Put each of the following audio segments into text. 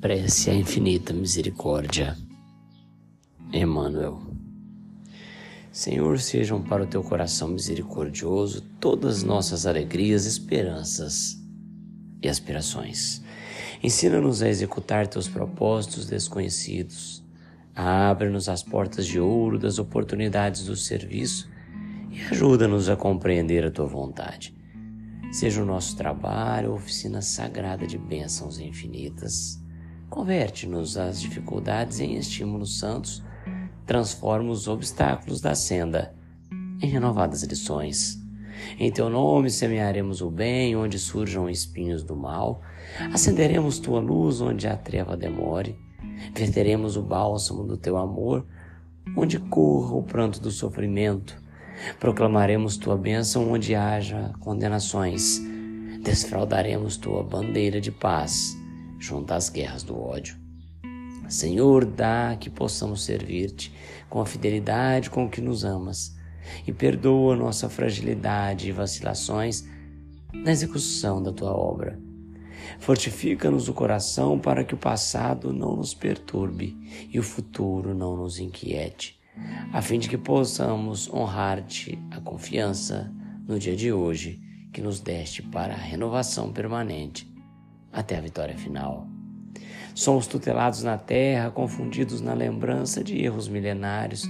Prece à infinita misericórdia. Emmanuel. Senhor, sejam para o teu coração misericordioso todas nossas alegrias, esperanças e aspirações. Ensina-nos a executar teus propósitos desconhecidos. Abre-nos as portas de ouro das oportunidades do serviço e ajuda-nos a compreender a tua vontade. Seja o nosso trabalho oficina sagrada de bênçãos infinitas. Converte-nos as dificuldades em estímulos santos, transforma os obstáculos da senda em renovadas lições. Em teu nome semearemos o bem onde surjam espinhos do mal, acenderemos tua luz onde a treva demore, verteremos o bálsamo do teu amor onde corra o pranto do sofrimento Proclamaremos tua bênção onde haja condenações. Desfraudaremos tua bandeira de paz junto às guerras do ódio. Senhor, dá que possamos servir-te com a fidelidade com que nos amas e perdoa nossa fragilidade e vacilações na execução da tua obra. Fortifica-nos o coração para que o passado não nos perturbe e o futuro não nos inquiete a fim de que possamos honrar-te a confiança no dia de hoje que nos deste para a renovação permanente até a vitória final. Somos tutelados na terra, confundidos na lembrança de erros milenários,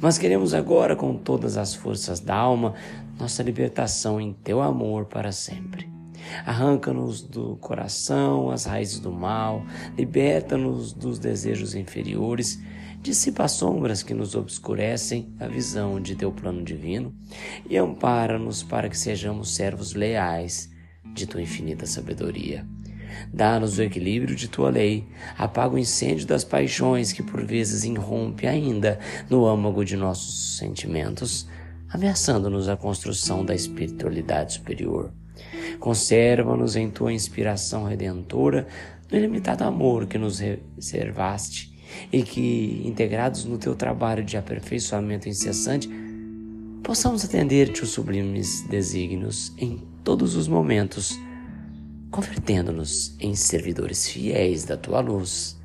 mas queremos agora, com todas as forças da alma, nossa libertação em teu amor para sempre. Arranca-nos do coração as raízes do mal, liberta-nos dos desejos inferiores dissipa as sombras que nos obscurecem a visão de teu plano divino e ampara-nos para que sejamos servos leais de tua infinita sabedoria. Dá-nos o equilíbrio de tua lei, apaga o incêndio das paixões que por vezes irrompe ainda no âmago de nossos sentimentos, ameaçando-nos a construção da espiritualidade superior. Conserva-nos em tua inspiração redentora, no ilimitado amor que nos reservaste e que, integrados no teu trabalho de aperfeiçoamento incessante, possamos atender-te os sublimes desígnios em todos os momentos, convertendo-nos em servidores fiéis da tua luz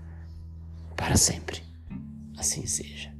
para sempre. Assim seja.